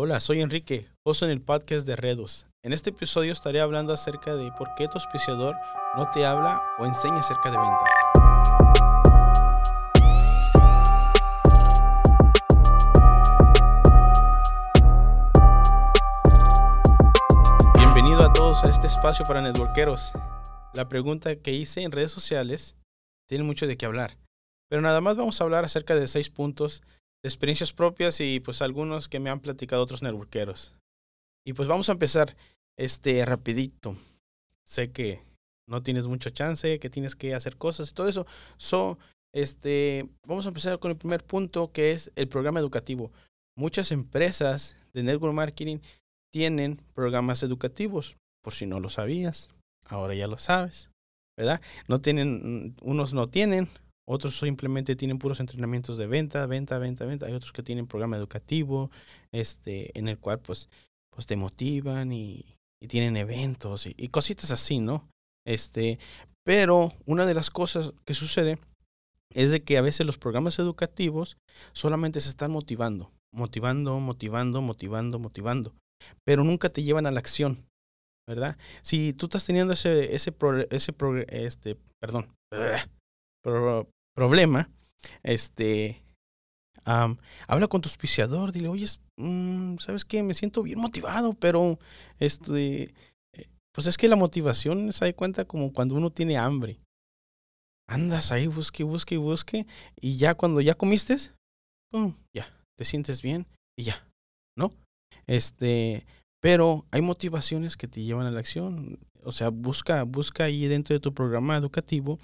Hola, soy Enrique, host en el podcast de Redos. En este episodio estaré hablando acerca de por qué tu auspiciador no te habla o enseña acerca de ventas. Bienvenido a todos a este espacio para networkeros. La pregunta que hice en redes sociales tiene mucho de qué hablar, pero nada más vamos a hablar acerca de seis puntos experiencias propias y pues algunos que me han platicado otros networkeros. Y pues vamos a empezar este rapidito. Sé que no tienes mucho chance, que tienes que hacer cosas y todo eso. So, este, vamos a empezar con el primer punto que es el programa educativo. Muchas empresas de network marketing tienen programas educativos, por si no lo sabías. Ahora ya lo sabes, ¿verdad? No tienen unos no tienen, otros simplemente tienen puros entrenamientos de venta, venta, venta, venta. Hay otros que tienen programa educativo, este, en el cual pues, pues te motivan y, tienen eventos y, cositas así, ¿no? Este, pero una de las cosas que sucede es de que a veces los programas educativos solamente se están motivando, motivando, motivando, motivando, motivando, pero nunca te llevan a la acción, ¿verdad? Si tú estás teniendo ese, ese, ese, este, perdón, problema, este, habla con tu auspiciador, dile, oye, mmm, ¿sabes qué? Me siento bien motivado, pero, este, eh, pues es que la motivación se da cuenta como cuando uno tiene hambre. Andas ahí, busque, busque, busque, y ya cuando ya comiste, pum, ya, te sientes bien y ya, ¿no? Este, pero hay motivaciones que te llevan a la acción. O sea, busca, busca ahí dentro de tu programa educativo,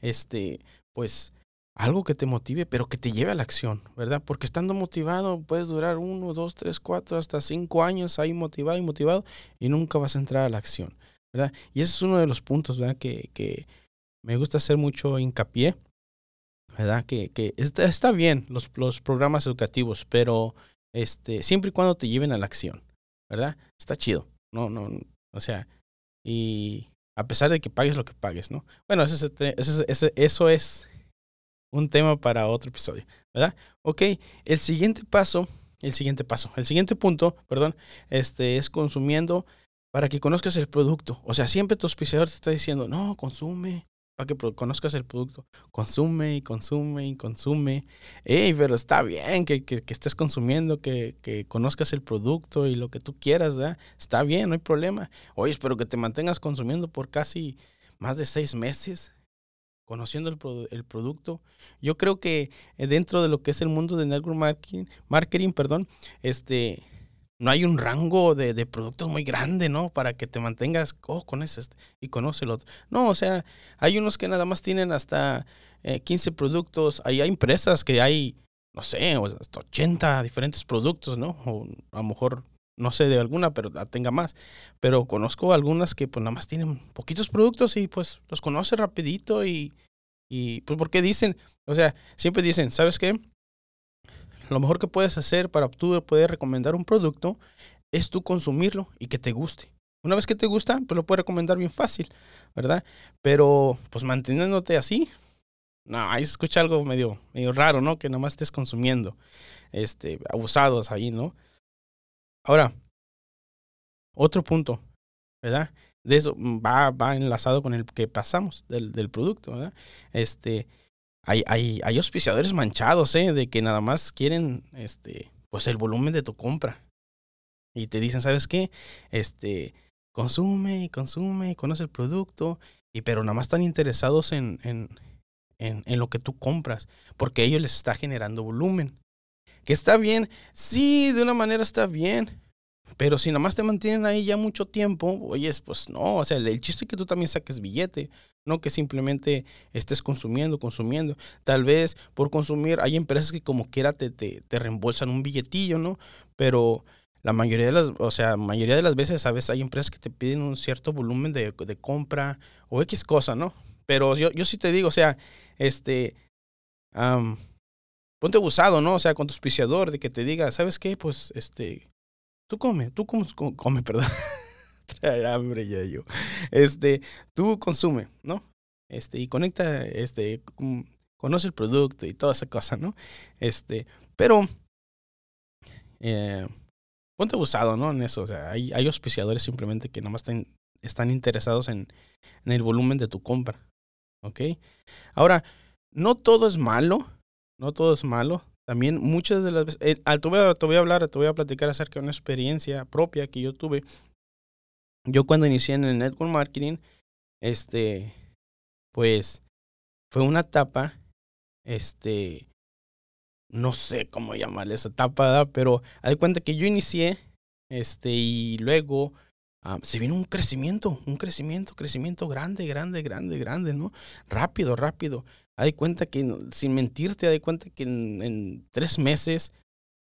este, pues algo que te motive, pero que te lleve a la acción, ¿verdad? Porque estando motivado puedes durar uno, dos, tres, cuatro, hasta cinco años ahí motivado y motivado y nunca vas a entrar a la acción, ¿verdad? Y ese es uno de los puntos, ¿verdad? Que, que me gusta hacer mucho hincapié, ¿verdad? Que, que está, está bien los, los programas educativos, pero este, siempre y cuando te lleven a la acción, ¿verdad? Está chido, no, no, o sea, y a pesar de que pagues lo que pagues, ¿no? Bueno, ese, ese, eso es un tema para otro episodio, ¿verdad? Ok, el siguiente paso, el siguiente paso, el siguiente punto, perdón, este es consumiendo para que conozcas el producto. O sea, siempre tu auspiciador te está diciendo, no, consume, para que conozcas el producto. Consume y consume y consume. Ey, pero está bien que, que, que estés consumiendo, que, que, conozcas el producto y lo que tú quieras, ¿verdad? Está bien, no hay problema. Oye, espero que te mantengas consumiendo por casi más de seis meses, conociendo el, el producto. Yo creo que eh, dentro de lo que es el mundo de network marketing, marketing perdón, este, no hay un rango de, de, productos muy grande, ¿no? Para que te mantengas, oh, con ese y conoce el otro. No, o sea, hay unos que nada más tienen hasta eh, 15 productos. Hay, hay empresas que hay, no sé, hasta 80 diferentes productos, ¿no? O a lo mejor, no sé de alguna, pero tenga más. Pero conozco algunas que pues nada más tienen poquitos productos y pues los conoce rapidito y, y pues porque dicen, o sea, siempre dicen, ¿sabes qué? lo mejor que puedes hacer para tú poder recomendar un producto es tú consumirlo y que te guste. Una vez que te gusta, pues lo puedes recomendar bien fácil, ¿verdad? Pero pues manteniéndote así, no, ahí se escucha algo medio, medio raro, ¿no? Que nomás estés consumiendo, este, abusados ahí, ¿no? Ahora, otro punto, ¿verdad? De eso va, va enlazado con el que pasamos del, del producto, ¿verdad? Este, hay, hay, hay auspiciadores manchados, ¿eh? De que nada más quieren, este, pues el volumen de tu compra. Y te dicen, ¿sabes qué? Este, consume y consume, conoce el producto, y pero nada más están interesados en, en, en, en lo que tú compras, porque ellos les está generando volumen. Que está bien, sí, de una manera está bien, pero si nada más te mantienen ahí ya mucho tiempo, oyes, pues no, o sea, el, chiste es que tú también saques billete, no que simplemente estés consumiendo, consumiendo. Tal vez por consumir, hay empresas que como quiera te, te, reembolsan un billetillo, ¿no? Pero la mayoría de las, o sea, mayoría de las veces, sabes, hay empresas que te piden un cierto volumen de, de compra o X cosa, ¿no? Pero yo, yo sí te digo, o sea, este, um, ponte abusado, ¿no? O sea, con tu auspiciador de que te diga, ¿sabes qué? Pues, este, tú come, tú come, come perdón. Traer hambre ya yo. Este, tú consume, ¿no? Este, y conecta, este, conoce el producto y toda esa cosa, ¿no? Este, pero, eh, ponte abusado, ¿no? En eso, o sea, hay, hay auspiciadores simplemente que nomás están, están interesados en, en el volumen de tu compra, ¿ok? Ahora, no todo es malo, no todo es malo. También muchas de las veces, eh, te, voy a, te voy a hablar, te voy a platicar acerca de una experiencia propia que yo tuve. Yo cuando inicié en el network marketing, este, pues fue una etapa, este, no sé cómo llamarle esa etapa, pero hay cuenta que yo inicié, este, y luego ah, se vino un crecimiento, un crecimiento, crecimiento grande, grande, grande, grande, ¿no? Rápido, rápido. Hay cuenta que, sin mentirte, hay cuenta que en, tres meses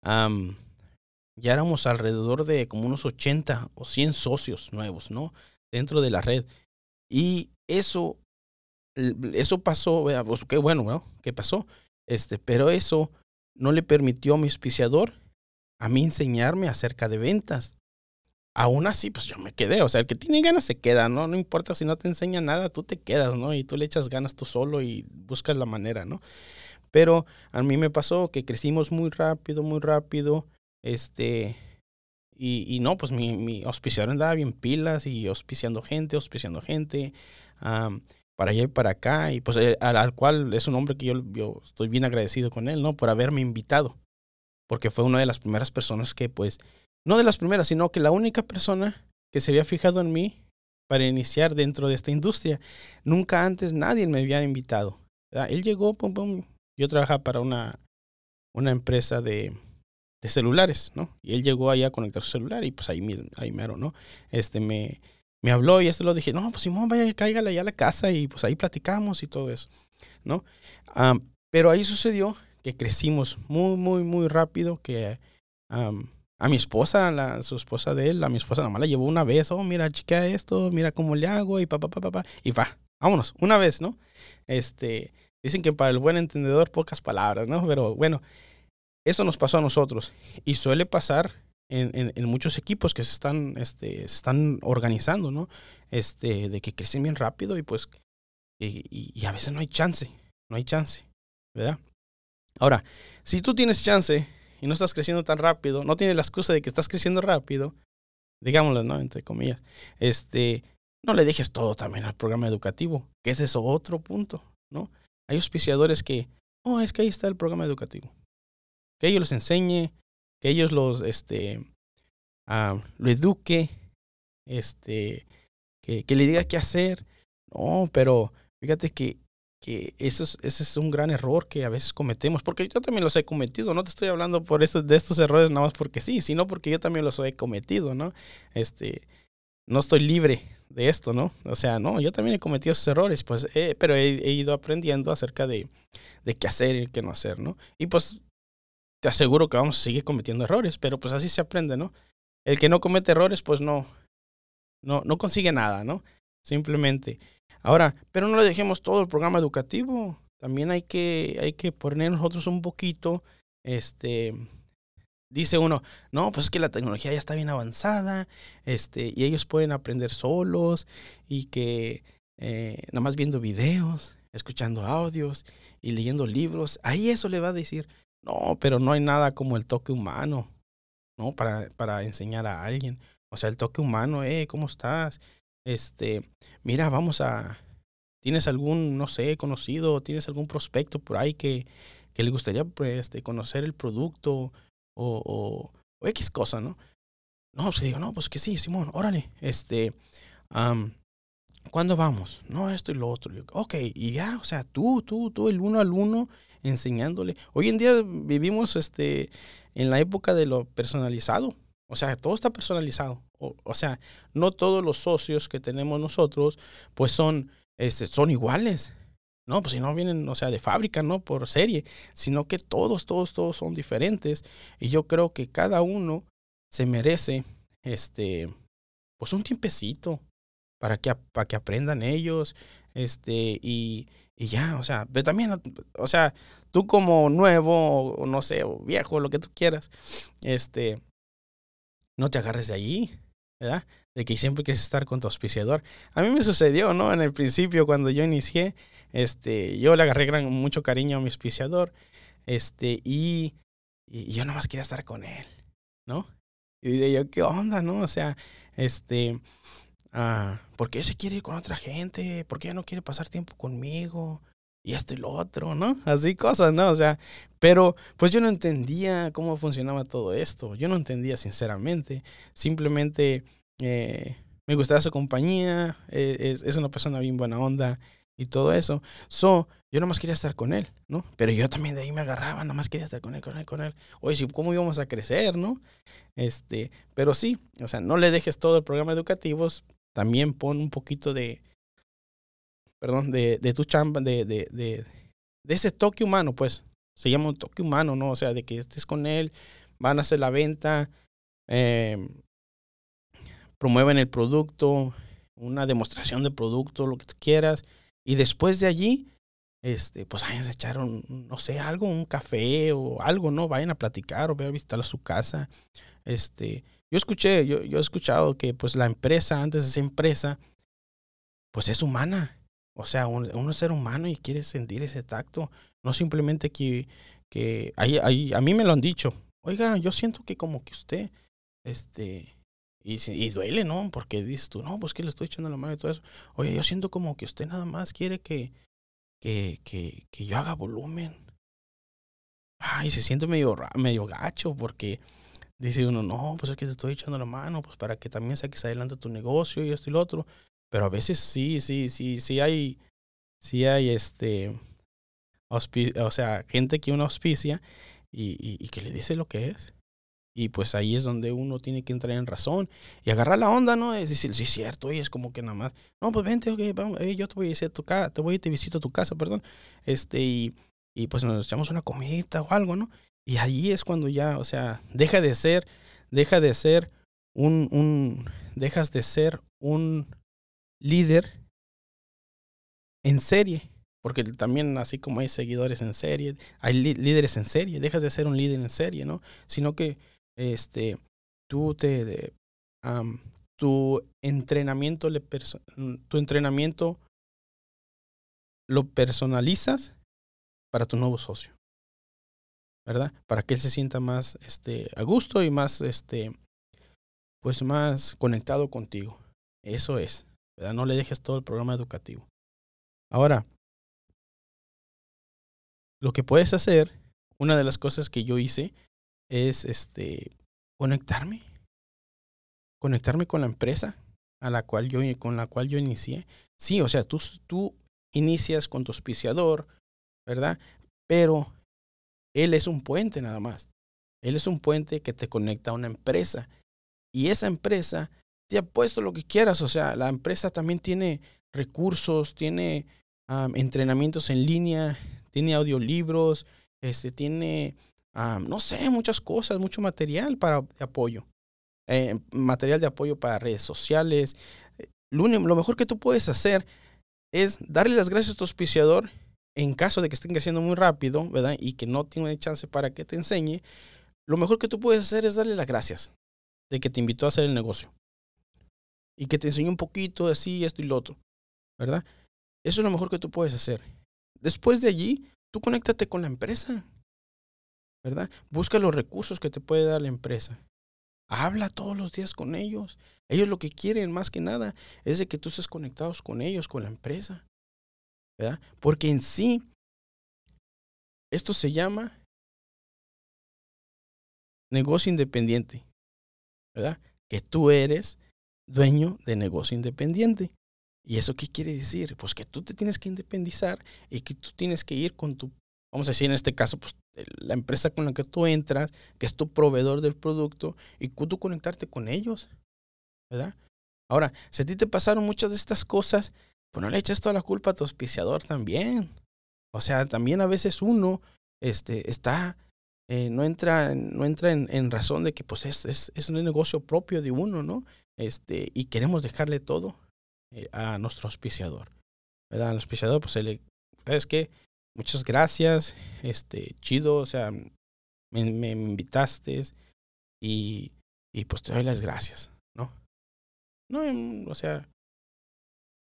ya éramos alrededor de como unos 80 o 100 socios nuevos, ¿no? Dentro de la red. Y eso, eso pasó, pues qué bueno, ¿no? ¿Qué pasó? Este, pero eso no le permitió a mi auspiciador a mí enseñarme acerca de ventas. Aún así, pues yo me quedé. O sea, el que tiene ganas se queda, ¿no? No importa si no te enseña nada, tú te quedas, ¿no? Y tú le echas ganas tú solo y buscas la manera, ¿no? Pero a mí me pasó que crecimos muy rápido, muy rápido. Este. Y, no, pues mi, mi auspiciador andaba bien pilas y auspiciando gente, auspiciando gente. para allá y para acá. Y pues eh, al, al, cual es un hombre que yo estoy bien agradecido con él, ¿no? Por haberme invitado. Porque fue una de las primeras personas que pues no de las primeras, sino que la única persona que se había fijado en mí para iniciar dentro de esta industria. Nunca antes nadie me había invitado. Él llegó, pum, pum. Yo trabajaba para una, una empresa de, de celulares, ¿no? Y él llegó allá a conectar su celular y pues ahí, ahí mero, ¿no? Este me, me habló y esto lo dije, no, pues Simón, vaya, cáigale allá a la casa y pues ahí platicamos y todo eso, ¿no? pero ahí sucedió que crecimos muy, muy, muy rápido, que a mi esposa, la, su esposa de él, a mi esposa nomás la llevó una vez, oh, mira, chiquea esto, mira cómo le hago, y pa, pa, pa, pa, y va, vámonos, una vez, ¿no? Este, dicen que para el buen entendedor pocas palabras, ¿no? Pero bueno, eso nos pasó a nosotros y suele pasar en, en, muchos equipos que se están, este, están organizando, ¿no? Este, de que crecen bien rápido y pues, y, y a veces no hay chance, no hay chance, ¿verdad? Ahora, si tú tienes chance y no estás creciendo tan rápido, no tienes la excusa de que estás creciendo rápido, digámoslo, ¿no? Entre comillas, este, no le dejes todo también al programa educativo, que ese es otro punto, ¿no? Hay auspiciadores que, oh, es que ahí está el programa educativo. Que ellos los enseñe, que ellos los, este, lo eduque, este, que, que le diga qué hacer. No, pero fíjate que que eso es, ese es un gran error que a veces cometemos, porque yo también los he cometido, no te estoy hablando por esto, de estos errores nada más porque sí, sino porque yo también los he cometido, ¿no? Este, no estoy libre de esto, ¿no? O sea, no, yo también he cometido esos errores, pues, pero he, ido aprendiendo acerca de, de qué hacer y qué no hacer, ¿no? Y pues te aseguro que vamos a seguir cometiendo errores, pero pues así se aprende, ¿no? El que no comete errores, pues no, no, no consigue nada, ¿no? Simplemente. Ahora, pero no le dejemos todo el programa educativo. También hay que, hay que poner nosotros un poquito, este, dice uno, no, pues es que la tecnología ya está bien avanzada, este, y ellos pueden aprender solos, y que eh, nada más viendo videos, escuchando audios y leyendo libros, ahí eso le va a decir, no, pero no hay nada como el toque humano, ¿no? Para, para enseñar a alguien. O sea, el toque humano, eh, ¿cómo estás? Este, mira, vamos a, ¿tienes algún, no sé, conocido, tienes algún prospecto por ahí que, que le gustaría pues, este, conocer el producto o, X cosa, ¿no? No, pues digo, no, pues que sí, Simón, órale, este, um, ¿cuándo vamos? No, esto y lo otro. ok, y ya, o sea, tú, tú, tú, el uno al uno, enseñándole. Hoy en día vivimos este, en la época de lo personalizado. O sea, todo está personalizado. O, sea, no todos los socios que tenemos nosotros, pues son, este, son iguales. No, pues si no vienen, o sea, de fábrica, no por serie, sino que todos, todos, todos son diferentes. Y yo creo que cada uno se merece, este, pues un tiempecito para que, para que aprendan ellos, este, y, y ya, o sea, pero también, o sea, tú como nuevo, o no sé, o viejo, lo que tú quieras, este, no te agarres de allí, ¿verdad? De que siempre quieres estar con tu auspiciador. A mí me sucedió, ¿no? En el principio, cuando yo inicié, este, yo le agarré gran, mucho cariño a mi auspiciador, este, y, y yo nomás quería estar con él, ¿no? Y dije yo, ¿qué onda, no? O sea, este, ah, ¿por qué se quiere ir con otra gente? ¿Por qué no quiere pasar tiempo conmigo? Y esto y lo otro, ¿no? Así cosas, ¿no? O sea, pero pues yo no entendía cómo funcionaba todo esto. Yo no entendía sinceramente. Simplemente eh, me gustaba su compañía, es, es, una persona bien buena onda y todo eso. So, yo nomás quería estar con él, ¿no? Pero yo también de ahí me agarraba, nomás quería estar con él, con él, con él. Oye, ¿cómo íbamos a crecer, no? Este, pero sí, o sea, no le dejes todo el programa educativo, también pon un poquito de, perdón, de, de tu chamba, de, de, de, ese toque humano, pues. Se llama un toque humano, ¿no? O sea, de que estés con él, van a hacer la venta, eh, promueven el producto, una demostración de producto, lo que tú quieras. Y después de allí, este, pues vayan a echar un, no sé, algo, un café o algo, ¿no? Vayan a platicar o vayan a visitar a su casa. Este, yo escuché, yo, yo he escuchado que pues la empresa, antes de ser empresa, pues es humana. O sea, uno es ser humano y quiere sentir ese tacto. No simplemente que, que ahí, ahí, a mí me lo han dicho. Oiga, yo siento que como que usted, este, y, y, duele, ¿no? Porque dices tú, no, pues que le estoy echando la mano y todo eso. Oye, yo siento como que usted nada más quiere que, que, que, que yo haga volumen. Ay, se siente medio, medio gacho porque dice uno, no, pues es que te estoy echando la mano, pues para que también saques adelante tu negocio y esto y lo otro. Pero a veces sí, sí, sí, sí hay, sí hay este, o sea, gente que uno auspicia y, y, que le dice lo que es. Y pues ahí es donde uno tiene que entrar en razón y agarrar la onda, ¿no? Es decir, sí, es cierto, y es como que nada más, no, pues vente, vamos, yo te voy a ir a tu casa, te voy y te visito a tu casa, perdón, este, y, y pues nos echamos una comidita o algo, ¿no? Y ahí es cuando ya, o sea, deja de ser, deja de ser un, un, dejas de ser un líder en serie, porque también así como hay seguidores en serie, hay líderes en serie, dejas de ser un líder en serie, ¿no? Sino que este tú te tu entrenamiento le tu entrenamiento lo personalizas para tu nuevo socio. ¿Verdad? Para que él se sienta más este a gusto y más este pues más conectado contigo. Eso es. No le dejes todo el programa educativo. Ahora, lo que puedes hacer, una de las cosas que yo hice es este conectarme. Conectarme con la empresa a la cual yo, con la cual yo inicié. Sí, o sea, tú, tú inicias con tu auspiciador, ¿verdad? Pero él es un puente nada más. Él es un puente que te conecta a una empresa. Y esa empresa te ha puesto lo que quieras. O sea, la empresa también tiene recursos, tiene entrenamientos en línea, tiene audiolibros, este, tiene, um, no sé, muchas cosas, mucho material para apoyo. Eh, material de apoyo para redes sociales. Lo, mejor que tú puedes hacer es darle las gracias a tu auspiciador en caso de que estén creciendo muy rápido, ¿verdad? Y que no tiene chance para que te enseñe. Lo mejor que tú puedes hacer es darle las gracias de que te invitó a hacer el negocio y que te enseñe un poquito así, esto y lo otro, ¿verdad? Eso es lo mejor que tú puedes hacer. Después de allí, tú conéctate con la empresa, ¿verdad? Busca los recursos que te puede dar la empresa. Habla todos los días con ellos. Ellos lo que quieren más que nada es de que tú estés conectados con ellos, con la empresa. ¿verdad? Porque en sí, esto se llama negocio independiente, ¿verdad? Que tú eres dueño de negocio independiente. ¿Y eso qué quiere decir? Pues que tú te tienes que independizar y que tú tienes que ir con tu, vamos a decir en este caso, pues la empresa con la que tú entras, que es tu proveedor del producto, y tú conectarte con ellos, ¿verdad? Ahora, si a ti te pasaron muchas de estas cosas, pues no le eches toda la culpa a tu auspiciador también. O sea, también a veces uno este, está, eh, no entra, no entra en, razón de que pues es, es, es un negocio propio de uno, ¿no? Este, y queremos dejarle todo eh, a nuestro auspiciador. ¿Verdad? Al auspiciador, pues, le, ¿sabes qué? Muchas gracias, este, chido, o sea, me, invitaste y, y pues te doy las gracias, ¿no? No, o sea,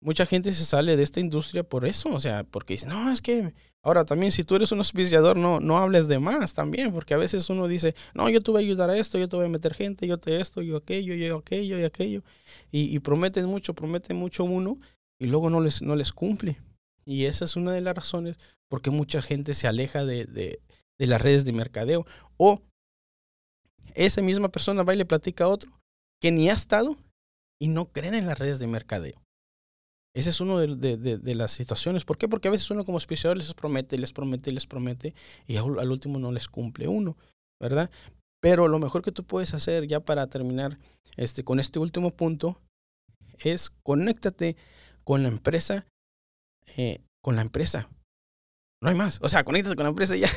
mucha gente se sale de esta industria por eso, o sea, porque dice, no, es que ahora también si tú eres un auspiciador, no, no hables de más también, porque a veces uno dice, no, yo te voy a ayudar a esto, yo te voy a meter gente, yo te esto, yo aquello, yo aquello y aquello, y, prometen mucho, prometen mucho uno, y luego no les, no les cumple. Y esa es una de las razones por qué mucha gente se aleja de, de, de las redes de mercadeo. O esa misma persona va y le platica a otro que ni ha estado y no creen en las redes de mercadeo. Esa es una de, de, de, las situaciones. ¿Por qué? Porque a veces uno como auspiciador les promete, les promete, les promete y al, último no les cumple uno, ¿verdad? Pero lo mejor que tú puedes hacer ya para terminar este, con este último punto es conéctate con la empresa, eh, con la empresa. No hay más. O sea, conéctate con la empresa ya.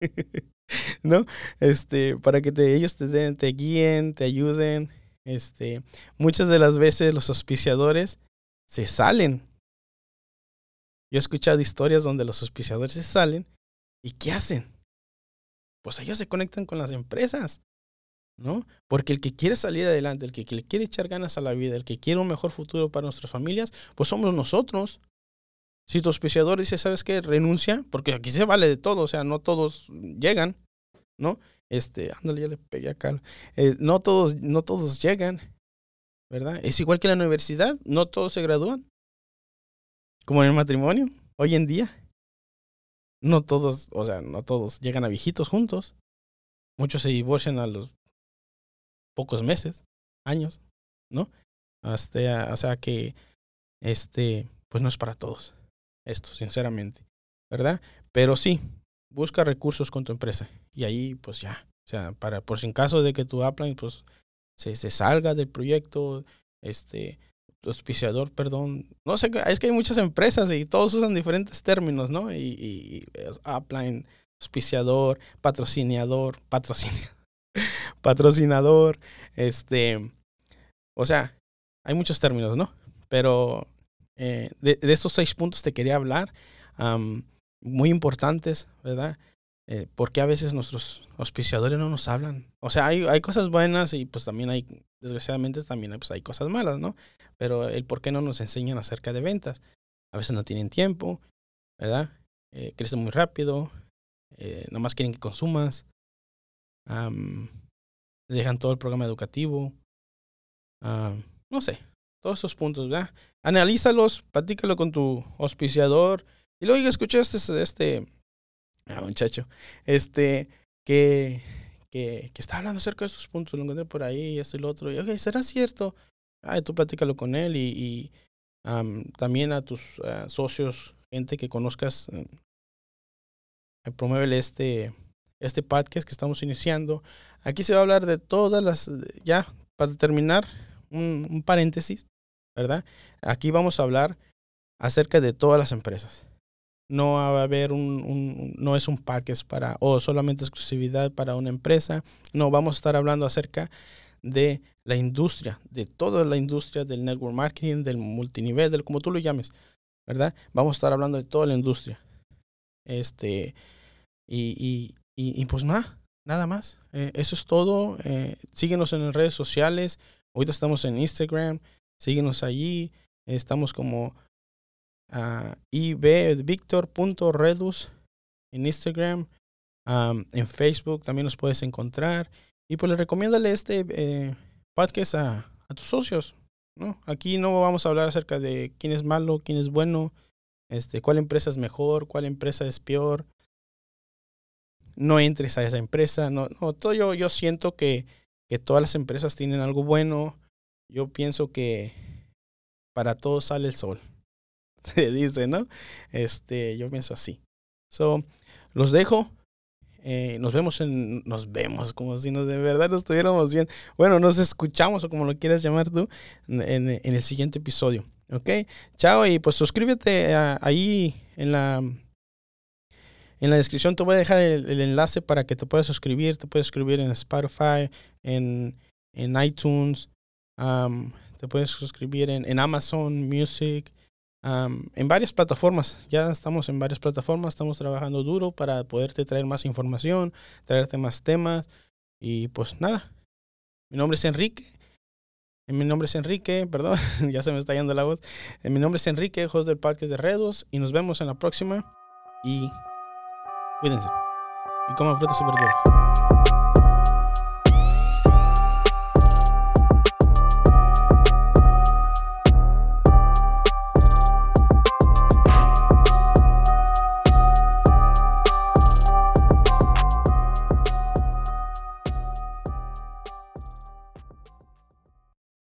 ¿No? Este, para que te, ellos te, den, te guíen, te ayuden. Este, muchas de las veces los auspiciadores se salen. Yo he escuchado historias donde los auspiciadores se salen y ¿qué hacen? Pues ellos se conectan con las empresas, ¿no? Porque el que quiere salir adelante, el que, le quiere echar ganas a la vida, el que quiere un mejor futuro para nuestras familias, pues somos nosotros. Si tu auspiciador dice, ¿sabes qué? Renuncia, porque aquí se vale de todo, o sea, no todos llegan, ¿no? Este, ándale, ya le pegué acá. Eh, no, todos, no todos llegan. ¿Verdad? Es igual que la universidad, no todos se gradúan. Como en el matrimonio, hoy en día. No todos, o sea, no todos llegan a viejitos juntos. Muchos se divorcian a los pocos meses, años, ¿no? Hasta, o sea que, este, pues no es para todos esto, sinceramente, ¿verdad? Pero sí, busca recursos con tu empresa y ahí, pues ya, o sea, para, por si en caso de que tu upline, pues se, salga del proyecto, este, auspiciador, perdón. No sé, es que hay muchas empresas y todos usan diferentes términos, ¿no? Y, y, upline, auspiciador, patrocinador, patrocinador, patrocinador, este, o sea, hay muchos términos, ¿no? Pero eh, de, estos seis puntos te quería hablar, muy importantes, ¿verdad? Eh, ¿por qué a veces nuestros auspiciadores no nos hablan? O sea, hay, hay cosas buenas y pues también hay, desgraciadamente también pues, hay cosas malas, ¿no? Pero el por qué no nos enseñan acerca de ventas. A veces no tienen tiempo, ¿verdad? Eh, crecen muy rápido, eh, nomás quieren que consumas, dejan todo el programa educativo, no sé, todos esos puntos, ¿verdad? Analízalos, platícalo con tu auspiciador y luego escuchaste este Muchacho, este, que, que, que hablando acerca de esos puntos, lo encontré por ahí, esto y lo otro, y, ok, ¿será cierto? Ah, tú platícalo con él y, y también a tus ah, socios, gente que conozcas, um, promueve este, este podcast que estamos iniciando. Aquí se va a hablar de todas las, ya, para terminar, un paréntesis, ¿verdad? Aquí vamos a hablar acerca de todas las empresas no va a haber un, no es un package para, o solamente exclusividad para una empresa. No, vamos a estar hablando acerca de la industria, de toda la industria del network marketing, del multinivel, del como tú lo llames, ¿verdad? Vamos a estar hablando de toda la industria. Este, y, y, y, pues nada, nada más. Eh, eso es todo. Eh, síguenos en las redes sociales. Ahorita estamos en Instagram. Síguenos allí. Estamos como uh, ivvictor.redus en Instagram, en Facebook también nos puedes encontrar. Y pues le recomiéndale este eh, podcast a, tus socios. ¿no? Aquí no vamos a hablar acerca de quién es malo, quién es bueno, este, cuál empresa es mejor, cuál empresa es peor. No entres a esa empresa. No, no todo yo, yo siento que, que todas las empresas tienen algo bueno. Yo pienso que para todos sale el sol. se dice, ¿no? Este, yo pienso así. So, los dejo. Eh, nos vemos en, nos vemos como si nos de verdad nos estuviéramos bien. Bueno, nos escuchamos o como lo quieras llamar tú en, el siguiente episodio. ¿Ok? Chao y pues suscríbete ahí en la en la descripción te voy a dejar el, enlace para que te puedas suscribir. Te puedes suscribir en Spotify, en, en iTunes, te puedes suscribir en Amazon Music, en varias plataformas. Ya estamos en varias plataformas, estamos trabajando duro para poderte traer más información, traerte más temas. Y pues nada, mi nombre es Enrique. Mi nombre es Enrique, perdón, ya se me está yendo la voz. Mi nombre es Enrique, host del podcast de Redos, y nos vemos en la próxima. Y cuídense. Y coman frutas y verduras.